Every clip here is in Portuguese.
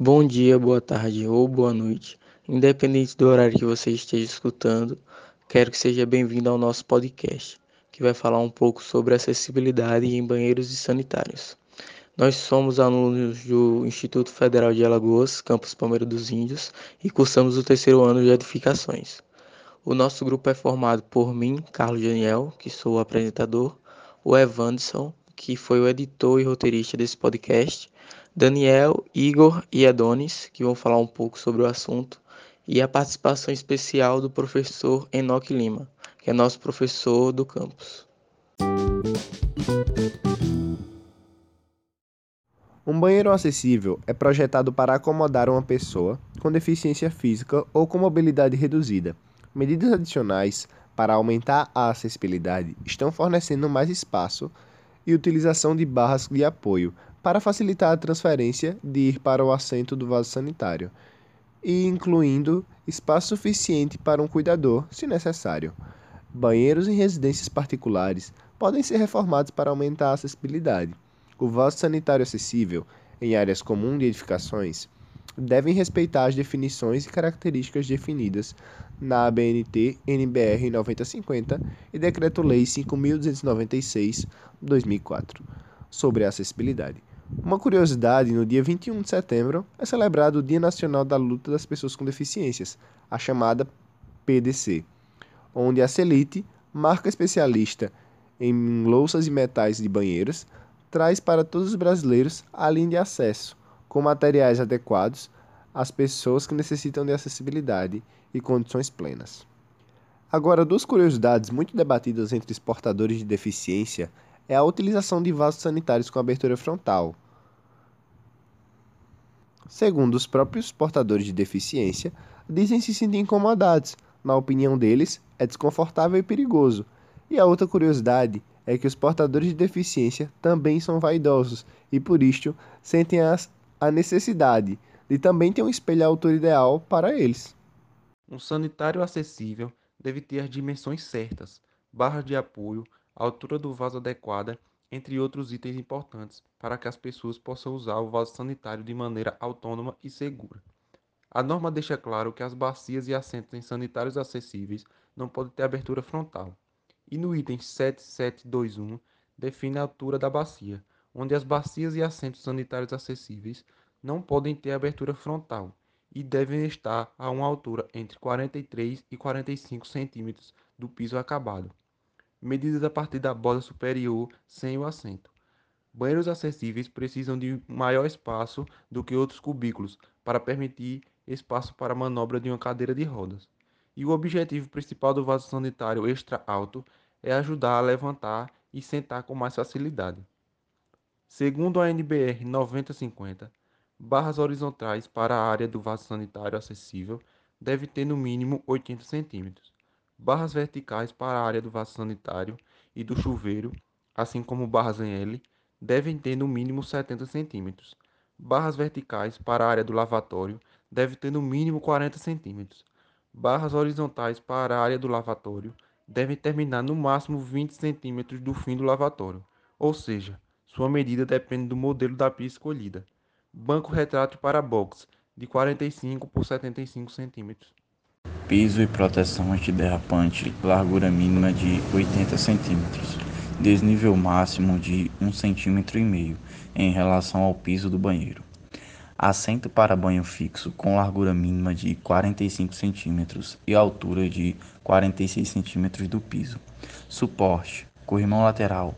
Bom dia, boa tarde ou boa noite. Independente do horário que você esteja escutando, quero que seja bem-vindo ao nosso podcast, que vai falar um pouco sobre acessibilidade em banheiros e sanitários. Nós somos alunos do Instituto Federal de Alagoas, campus Palmeira dos Índios, e cursamos o terceiro ano de edificações. O nosso grupo é formado por mim, Carlos Daniel, que sou o apresentador, o Evanderson, que foi o editor e roteirista desse podcast, Daniel, Igor e Adonis, que vão falar um pouco sobre o assunto, e a participação especial do professor Enoque Lima, que é nosso professor do campus. Um banheiro acessível é projetado para acomodar uma pessoa com deficiência física ou com mobilidade reduzida. Medidas adicionais para aumentar a acessibilidade estão fornecendo mais espaço e utilização de barras de apoio para facilitar a transferência de ir para o assento do vaso sanitário e incluindo espaço suficiente para um cuidador, se necessário. Banheiros em residências particulares podem ser reformados para aumentar a acessibilidade. O vaso sanitário acessível em áreas comuns de edificações devem respeitar as definições e características definidas na ABNT NBR 9050 e Decreto-Lei 5296/2004 sobre a acessibilidade. Uma curiosidade, no dia 21 de setembro é celebrado o Dia Nacional da Luta das Pessoas com Deficiências, a chamada PDC, onde a Celite, marca especialista em louças e metais de banheiros, traz para todos os brasileiros a linha de acesso, com materiais adequados às pessoas que necessitam de acessibilidade e condições plenas. Agora, duas curiosidades muito debatidas entre os portadores de deficiência é a utilização de vasos sanitários com abertura frontal. Segundo os próprios portadores de deficiência, dizem se sentir incomodados. Na opinião deles, é desconfortável e perigoso. E a outra curiosidade é que os portadores de deficiência também são vaidosos e, por isto, sentem as, a necessidade de também ter um espelho à altura ideal para eles. Um sanitário acessível deve ter as dimensões certas, barras de apoio, altura do vaso adequada, entre outros itens importantes para que as pessoas possam usar o vaso sanitário de maneira autônoma e segura. A norma deixa claro que as bacias e assentos em sanitários acessíveis não podem ter abertura frontal. E no item 7721 define a altura da bacia, onde as bacias e assentos sanitários acessíveis não podem ter abertura frontal e devem estar a uma altura entre 43 e 45 centímetros do piso acabado, medidas a partir da borda superior sem o assento. Banheiros acessíveis precisam de maior espaço do que outros cubículos para permitir espaço para a manobra de uma cadeira de rodas. E o objetivo principal do vaso sanitário extra alto é ajudar a levantar e sentar com mais facilidade. Segundo a NBR 9050, barras horizontais para a área do vaso sanitário acessível deve ter no mínimo 80 cm. Barras verticais para a área do vaso sanitário e do chuveiro, assim como barras em L, devem ter no mínimo 70 cm. Barras verticais para a área do lavatório devem ter no mínimo 40 cm. Barras horizontais para a área do lavatório devem terminar no máximo 20 cm do fim do lavatório, ou seja, sua medida depende do modelo da pia escolhida banco retrátil para box, de 45 por 75 centímetros. Piso e proteção antiderrapante, largura mínima de 80 centímetros, desnível máximo de 1,5 cm em relação ao piso do banheiro. Assento para banho fixo com largura mínima de 45 centímetros e altura de 46 centímetros do piso. Suporte, corrimão lateral,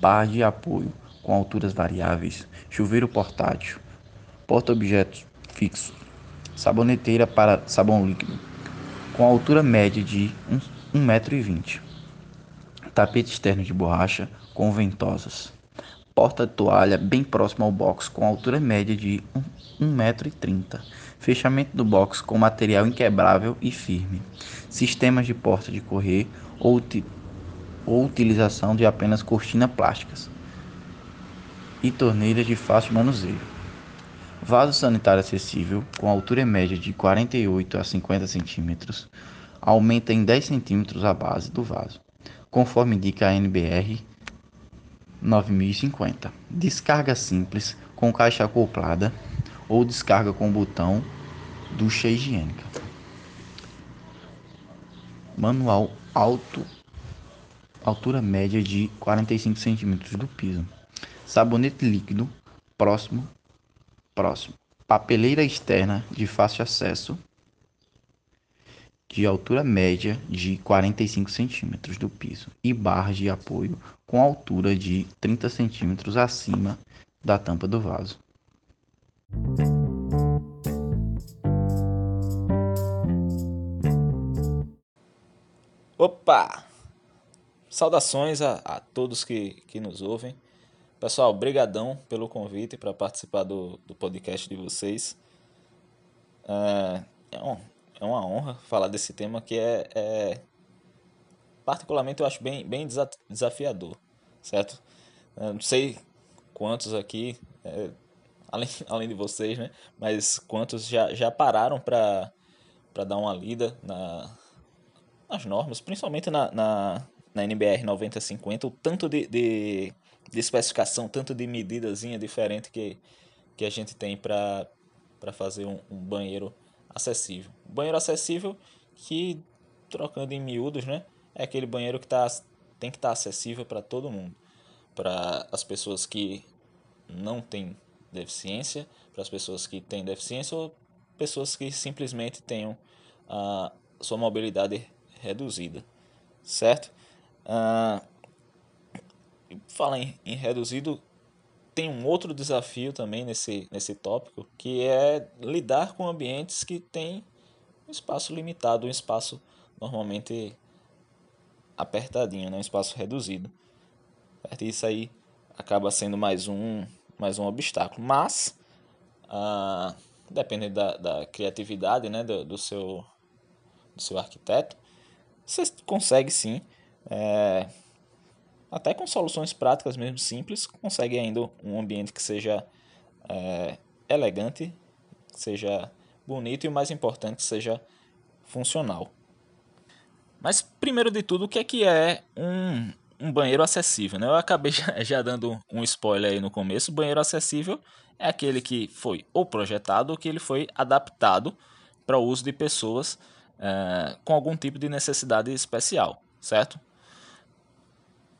barra de apoio com alturas variáveis, chuveiro portátil, porta-objetos fixo, saboneteira para sabão líquido, com altura média de 1,20m, tapete externo de borracha com ventosas, porta-toalha bem próximo ao box com altura média de 1,30m, fechamento do box com material inquebrável e firme, sistemas de porta de correr ou, ou utilização de apenas cortinas plásticas e torneiras de fácil manuseio. Vaso sanitário acessível, com altura média de 48 a 50 centímetros, aumenta em 10 centímetros a base do vaso, conforme indica a NBR 9050. Descarga simples, com caixa acoplada ou descarga com botão ducha higiênica. Manual alto, altura média de 45 centímetros do piso. Sabonete líquido próximo, próximo. Papeleira externa de fácil acesso de altura média de 45 centímetros do piso e barras de apoio com altura de 30 centímetros acima da tampa do vaso. Opa! Saudações a, a todos que, que nos ouvem. Pessoal, brigadão pelo convite para participar do, do podcast de vocês. É, é é uma honra falar desse tema que é, é particularmente eu acho bem, bem desafiador, certo? Não sei quantos aqui, é, além, além de vocês, né? Mas quantos já, já pararam para dar uma lida na, nas normas, principalmente na, na, na NBR 9050, o tanto de, de, de especificação, tanto de medidazinha diferente que, que a gente tem para fazer um, um banheiro acessível. Banheiro acessível que, trocando em miúdos, né, é aquele banheiro que tá, tem que estar tá acessível para todo mundo. Para as pessoas que não têm deficiência, para as pessoas que têm deficiência ou pessoas que simplesmente tenham a sua mobilidade reduzida, certo? Ah, fala em, em reduzido, tem um outro desafio também nesse, nesse tópico, que é lidar com ambientes que têm um espaço limitado, um espaço normalmente apertadinho, né? um espaço reduzido. Certo? Isso aí acaba sendo mais um, mais um obstáculo. Mas, ah, dependendo da, da criatividade né? do, do, seu, do seu arquiteto, você consegue sim é, até com soluções práticas mesmo simples, consegue ainda um ambiente que seja é, elegante, seja bonito e o mais importante, seja funcional. Mas primeiro de tudo, o que é que é um, um banheiro acessível? Né? Eu acabei já, já, dando um spoiler aí no começo. O banheiro acessível é aquele que foi ou projetado ou que ele foi adaptado para o uso de pessoas é, com algum tipo de necessidade especial, certo?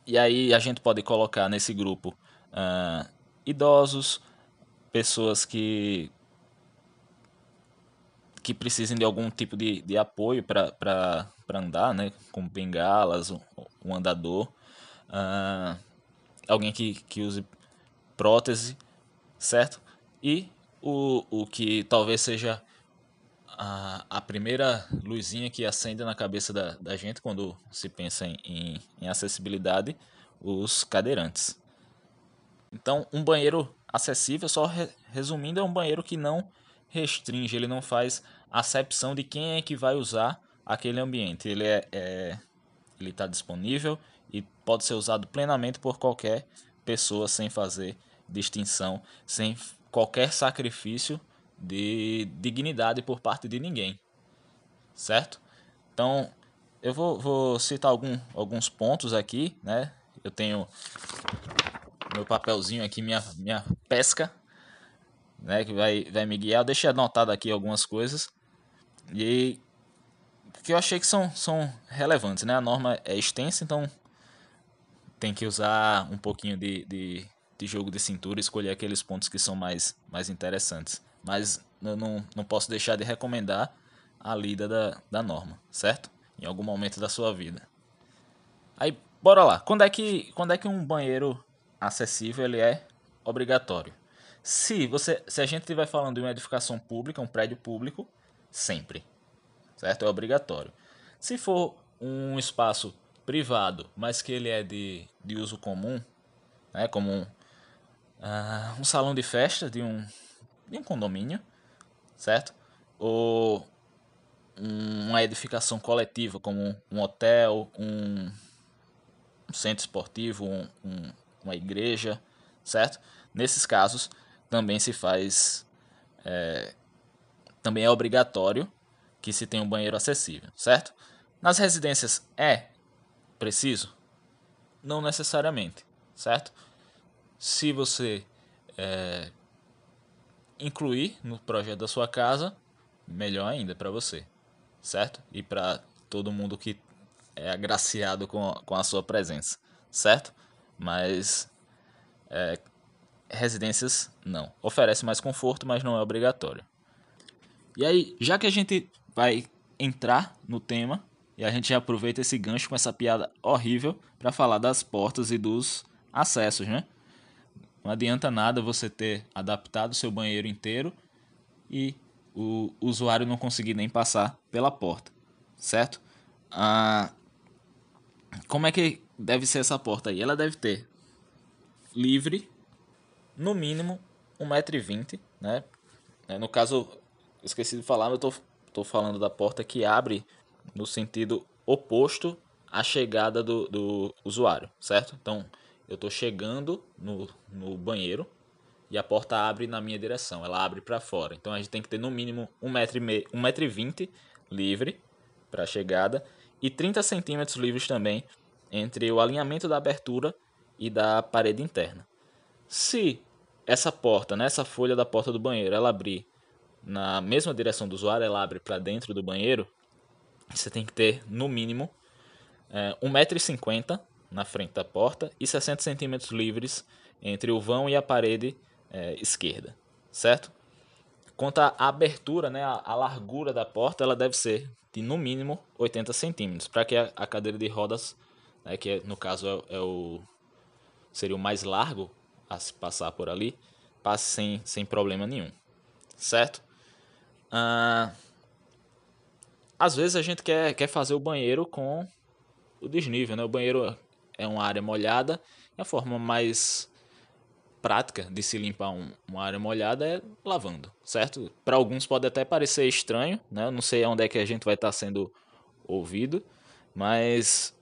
E aí a gente pode colocar nesse grupo uh, idosos, pessoas que que precisem de algum tipo de, de apoio para andar, né? como bengalas, um, um andador, uh, alguém que, que use prótese, certo? E o, o que talvez seja a, a primeira luzinha que acende na cabeça da, da gente quando se pensa em, em, em acessibilidade, os cadeirantes. Então, um banheiro acessível, só re, resumindo, é um banheiro que não restringe, ele não faz acepção de quem é que vai usar aquele ambiente. Ele é, é ele está disponível e pode ser usado plenamente por qualquer pessoa sem fazer distinção, sem qualquer sacrifício de dignidade por parte de ninguém, certo? Então, eu vou, vou citar algum, alguns pontos aqui, né? Eu tenho meu papelzinho aqui, minha, minha pesca, né? Que vai, vai me guiar. Eu deixei anotado aqui algumas coisas e que eu achei que são, são relevantes, né? A norma é extensa, então tem que usar um pouquinho de, de, de jogo de cintura, escolher aqueles pontos que são mais, mais interessantes mas eu não, não posso deixar de recomendar a lida da, da norma, certo? Em algum momento da sua vida. Aí, bora lá. Quando é que, quando é que um banheiro acessível ele é obrigatório? Se, você, se a gente estiver falando de uma edificação pública, um prédio público, sempre. Certo? É obrigatório. Se for um espaço privado, mas que ele é de, de uso comum, né, como um, uh, um salão de festa de um, um condomínio, certo? Ou uma edificação coletiva, como um hotel, um, um centro esportivo, um, um, uma igreja, certo? Nesses casos, também se faz. É, também é obrigatório que se tenha um banheiro acessível, certo? Nas residências é preciso? Não necessariamente, certo? Se você é, incluir no projeto da sua casa, melhor ainda para você, certo? E para todo mundo que é agraciado com, com a sua presença, certo? Mas é, residências não. Oferece mais conforto, mas não é obrigatório. E aí, já que a gente vai entrar no tema, e a gente aproveita esse gancho com essa piada horrível para falar das portas e dos acessos, né? Não adianta nada você ter adaptado seu banheiro inteiro e o usuário não conseguir nem passar pela porta, certo? Ah, como é que deve ser essa porta aí? Ela deve ter livre, no mínimo 1,20m, né? É, no caso, esqueci de falar, eu tô, tô falando da porta que abre no sentido oposto à chegada do, do usuário, certo? Então, eu estou chegando no, no banheiro e a porta abre na minha direção, ela abre para fora. Então a gente tem que ter no mínimo 1,20m livre para a chegada e 30 centímetros livres também entre o alinhamento da abertura e da parede interna. Se essa porta, nessa né, folha da porta do banheiro, ela abrir na mesma direção do usuário, ela abre para dentro do banheiro, você tem que ter no mínimo é, 1,50m na frente da porta e 60 centímetros livres entre o vão e a parede é, esquerda, certo? Quanto à abertura, né, a, a, largura da porta, ela deve ser de no mínimo 80 centímetros, para que a, a, cadeira de rodas, né, que é, no caso é, é, o seria o mais largo a se passar por ali, passe sem, sem problema nenhum, certo? Ah, às vezes a gente quer, quer fazer o banheiro com o desnível, né? O banheiro é uma área molhada. E a forma mais prática de se limpar um, uma área molhada é lavando, certo? Para alguns pode até parecer estranho, né? Eu não sei onde é que a gente vai estar tá sendo ouvido, mas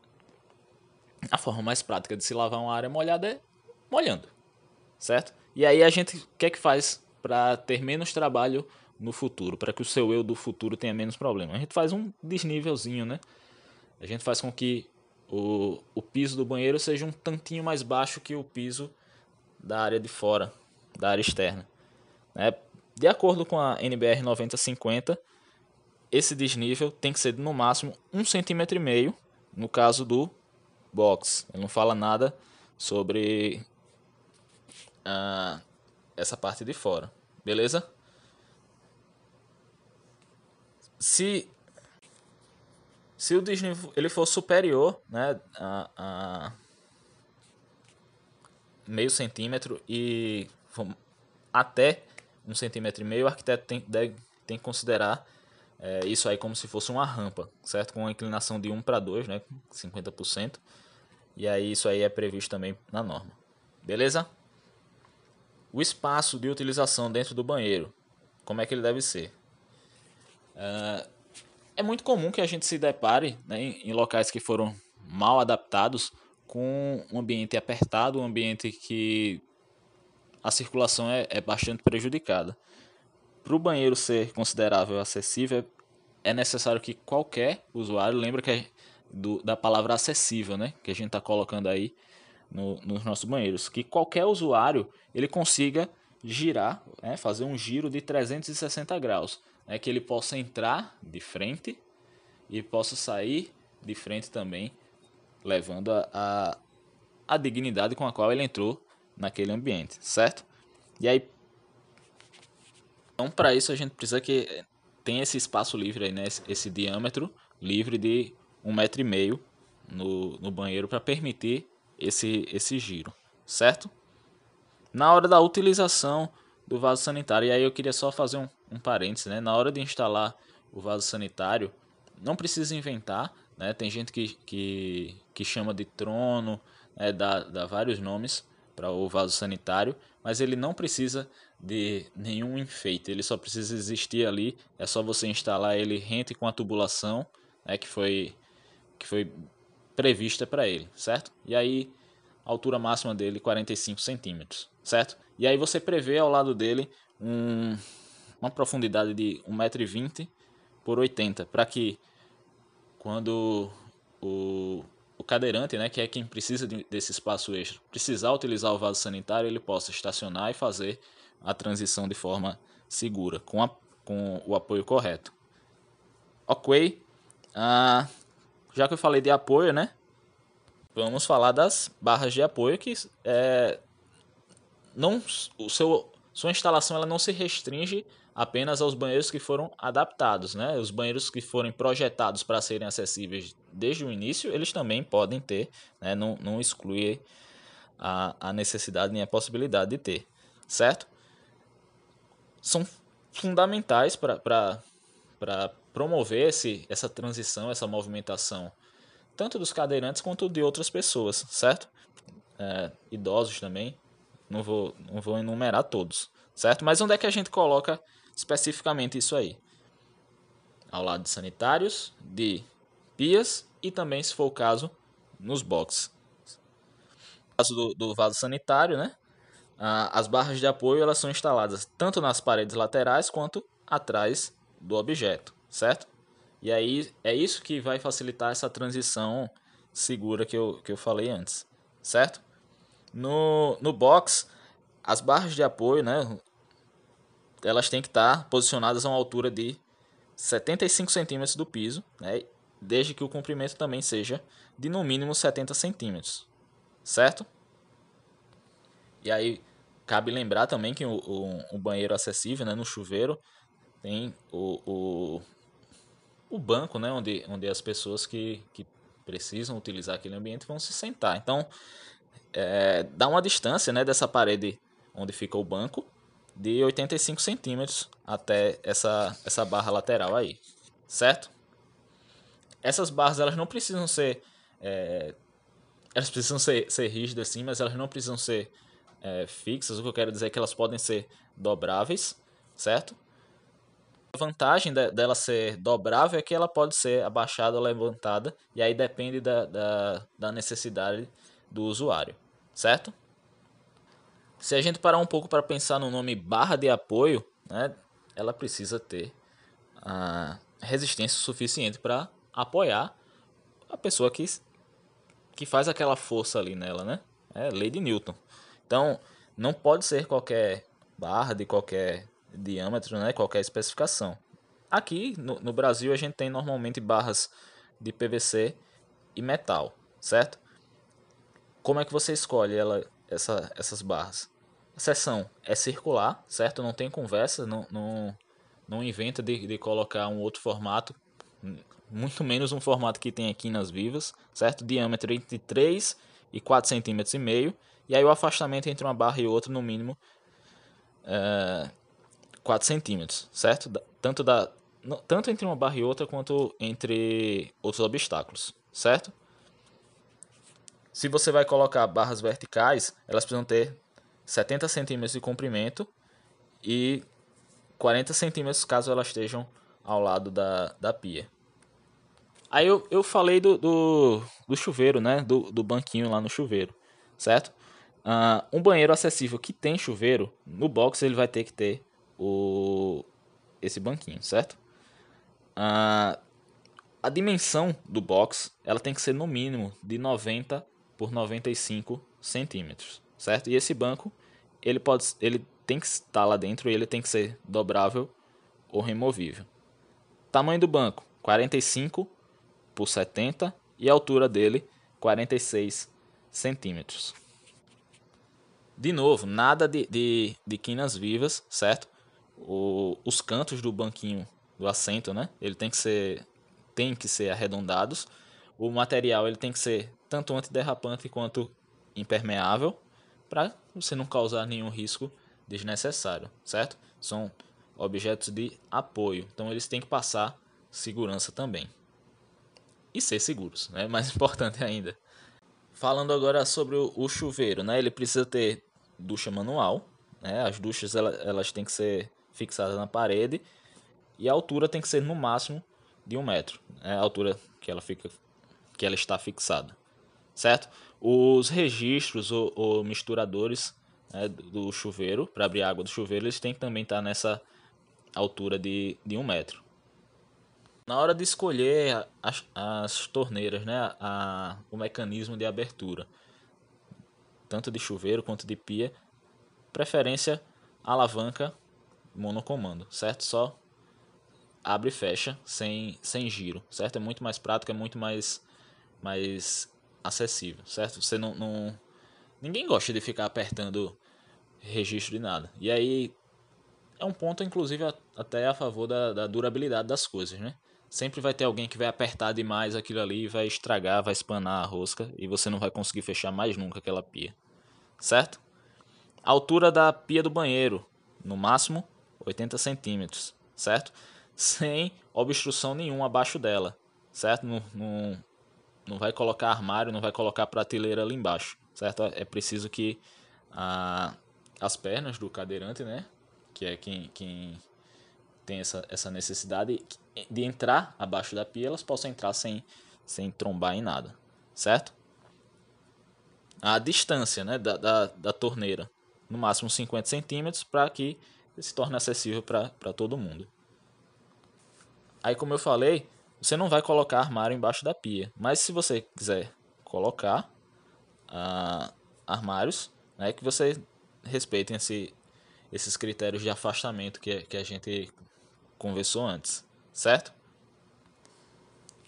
a forma mais prática de se lavar uma área molhada é molhando, certo? E aí a gente o que é que faz para ter menos trabalho no futuro, para que o seu eu do futuro tenha menos problema? A gente faz um desnívelzinho, né? A gente faz com que o, o piso do banheiro seja um tantinho mais baixo que o piso da área de fora, da área externa. É, de acordo com a NBR 9050, esse desnível tem que ser no máximo um centímetro e meio no caso do box. Ele não fala nada sobre uh, essa parte de fora, beleza? Se se o desnível ele for superior né, a, a meio centímetro e até um centímetro e meio, o arquiteto tem, deve, tem que considerar é, isso aí como se fosse uma rampa, certo? Com uma inclinação de 1 para 2, né? 50%. E aí isso aí é previsto também na norma. Beleza? O espaço de utilização dentro do banheiro, como é que ele deve ser? Uh, é muito comum que a gente se depare né, em locais que foram mal adaptados com um ambiente apertado, um ambiente que a circulação é, é bastante prejudicada. Para o banheiro ser considerável acessível, é necessário que qualquer usuário, lembra que é do, da palavra acessível, né, que a gente está colocando aí no, nos nossos banheiros, que qualquer usuário ele consiga girar, né, fazer um giro de 360 graus é que ele possa entrar de frente e possa sair de frente também, levando a, a, a dignidade com a qual ele entrou naquele ambiente, certo? E aí, então para isso a gente precisa que tenha esse espaço livre aí, né? Esse, esse diâmetro livre de um metro e meio no, no banheiro para permitir esse, esse giro, certo? Na hora da utilização do vaso sanitário, e aí eu queria só fazer um, um parênteses, né? Na hora de instalar o vaso sanitário, não precisa inventar, né? Tem gente que, que, que chama de trono, né? dá, dá vários nomes para o vaso sanitário, mas ele não precisa de nenhum enfeite, ele só precisa existir ali, é só você instalar ele rente com a tubulação, né? Que foi, que foi prevista para ele, certo? E aí, a altura máxima dele 45 centímetros, certo? E aí você prevê ao lado dele um, uma profundidade de 1,20m por 80 para que quando o, o cadeirante, né, que é quem precisa de, desse espaço extra, precisar utilizar o vaso sanitário, ele possa estacionar e fazer a transição de forma segura, com, a, com o apoio correto. Ok, ah, já que eu falei de apoio, né? Vamos falar das barras de apoio que é, não o seu sua instalação ela não se restringe apenas aos banheiros que foram adaptados, né? Os banheiros que forem projetados para serem acessíveis desde o início, eles também podem ter, né? Não, não exclui a, a necessidade nem a possibilidade de ter, certo? São fundamentais para promover esse, essa transição, essa movimentação, tanto dos cadeirantes quanto de outras pessoas, certo? É, idosos também, não vou, não vou enumerar todos, certo? Mas onde é que a gente coloca especificamente isso aí? Ao lado de sanitários, de pias e também, se for o caso, nos boxes. No caso do, do vaso sanitário, né? As barras de apoio elas são instaladas tanto nas paredes laterais quanto atrás do objeto, certo? E aí é isso que vai facilitar essa transição segura que eu, que eu falei antes, certo? No, no box, as barras de apoio, né, elas têm que estar posicionadas a uma altura de 75 centímetros do piso, né, desde que o comprimento também seja de no mínimo 70 centímetros, certo? E aí cabe lembrar também que o, o, o banheiro acessível, né, no chuveiro, tem o, o, o banco, né, onde, onde as pessoas que, que precisam utilizar aquele ambiente vão se sentar. Então, é, dá uma distância né, dessa parede onde fica o banco de 85 centímetros até essa, essa barra lateral aí, certo? Essas barras elas não precisam ser é, elas precisam ser, ser rígidas sim, mas elas não precisam ser é, fixas. O que eu quero dizer é que elas podem ser dobráveis, certo? A vantagem de, dela ser dobrável é que ela pode ser abaixada ou levantada, e aí depende da, da, da necessidade do usuário certo? Se a gente parar um pouco para pensar no nome barra de apoio, né, ela precisa ter a resistência suficiente para apoiar a pessoa que, que faz aquela força ali nela, né? É lei de Newton. Então, não pode ser qualquer barra de qualquer diâmetro, né? Qualquer especificação. Aqui no, no Brasil a gente tem normalmente barras de PVC e metal, certo? Como é que você escolhe ela, essa, essas barras? A seção é circular, certo? Não tem conversa, não, não, não inventa de, de colocar um outro formato, muito menos um formato que tem aqui nas vivas, certo? Diâmetro entre 3 e 4 centímetros e meio, e aí o afastamento entre uma barra e outra no mínimo é, 4 centímetros, certo? Tanto, da, tanto entre uma barra e outra quanto entre outros obstáculos, certo? Se você vai colocar barras verticais, elas precisam ter 70 centímetros de comprimento e 40 centímetros caso elas estejam ao lado da, da pia. Aí eu, eu falei do, do, do chuveiro, né? Do, do banquinho lá no chuveiro, certo? Uh, um banheiro acessível que tem chuveiro, no box ele vai ter que ter o, esse banquinho, certo? Uh, a dimensão do box ela tem que ser no mínimo de 90 por 95 centímetros, certo? E esse banco ele pode, ele tem que estar lá dentro e ele tem que ser dobrável ou removível. Tamanho do banco 45 por 70 e a altura dele 46 centímetros. De novo, nada de, de, de quinas vivas, certo? O, os cantos do banquinho do assento, né? Ele tem que ser tem que ser arredondados. O material ele tem que ser tanto antiderrapante quanto impermeável, para você não causar nenhum risco desnecessário, certo? São objetos de apoio, então eles têm que passar segurança também. E ser seguros, né? Mais importante ainda. Falando agora sobre o chuveiro, né? Ele precisa ter ducha manual, né? As duchas elas têm que ser fixadas na parede e a altura tem que ser no máximo de um metro, né? a altura que ela fica, que ela está fixada certo? Os registros ou, ou misturadores né, do chuveiro, para abrir água do chuveiro, eles têm que também estar tá nessa altura de, de um metro. Na hora de escolher as, as torneiras, né, a, o mecanismo de abertura, tanto de chuveiro quanto de pia, preferência alavanca monocomando, certo? Só abre e fecha sem, sem giro, certo? É muito mais prático, é muito mais, mais acessível, certo? Você não, não... Ninguém gosta de ficar apertando registro de nada. E aí é um ponto, inclusive, até a favor da, da durabilidade das coisas, né? Sempre vai ter alguém que vai apertar demais aquilo ali, vai estragar, vai espanar a rosca e você não vai conseguir fechar mais nunca aquela pia, certo? A altura da pia do banheiro, no máximo 80 centímetros, certo? Sem obstrução nenhuma abaixo dela, certo? Não, não, não vai colocar armário, não vai colocar prateleira ali embaixo, certo? É preciso que a, as pernas do cadeirante, né? Que é quem, quem tem essa, essa necessidade de entrar abaixo da pia, elas possam entrar sem, sem trombar em nada, certo? A distância né, da, da, da torneira, no máximo 50 centímetros, para que se torne acessível para todo mundo. Aí, como eu falei, você não vai colocar armário embaixo da pia, mas se você quiser colocar uh, armários, né, que você respeitem esse, esses critérios de afastamento que, que a gente conversou antes, certo?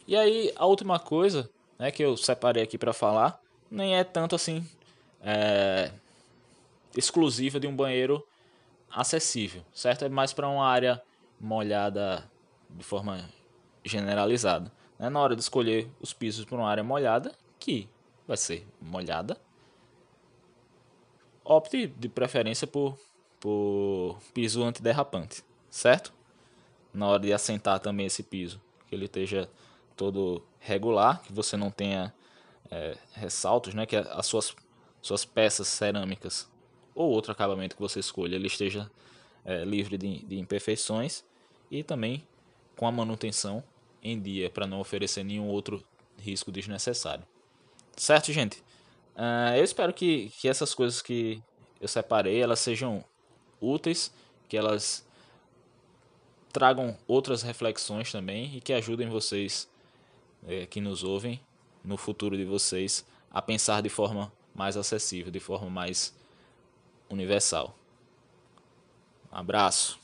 E aí, a última coisa né, que eu separei aqui para falar nem é tanto assim é, exclusiva de um banheiro acessível, certo? É mais para uma área molhada de forma generalizada. Né? Na hora de escolher os pisos para uma área molhada, que vai ser molhada, opte de preferência por, por piso antiderrapante, certo? Na hora de assentar também esse piso, que ele esteja todo regular, que você não tenha é, ressaltos, né? Que as suas, suas peças cerâmicas ou outro acabamento que você escolha, ele esteja é, livre de, de imperfeições e também com a manutenção em dia para não oferecer nenhum outro risco desnecessário. Certo, gente? Uh, eu espero que, que essas coisas que eu separei elas sejam úteis, que elas tragam outras reflexões também e que ajudem vocês é, que nos ouvem no futuro de vocês a pensar de forma mais acessível, de forma mais universal. Um abraço.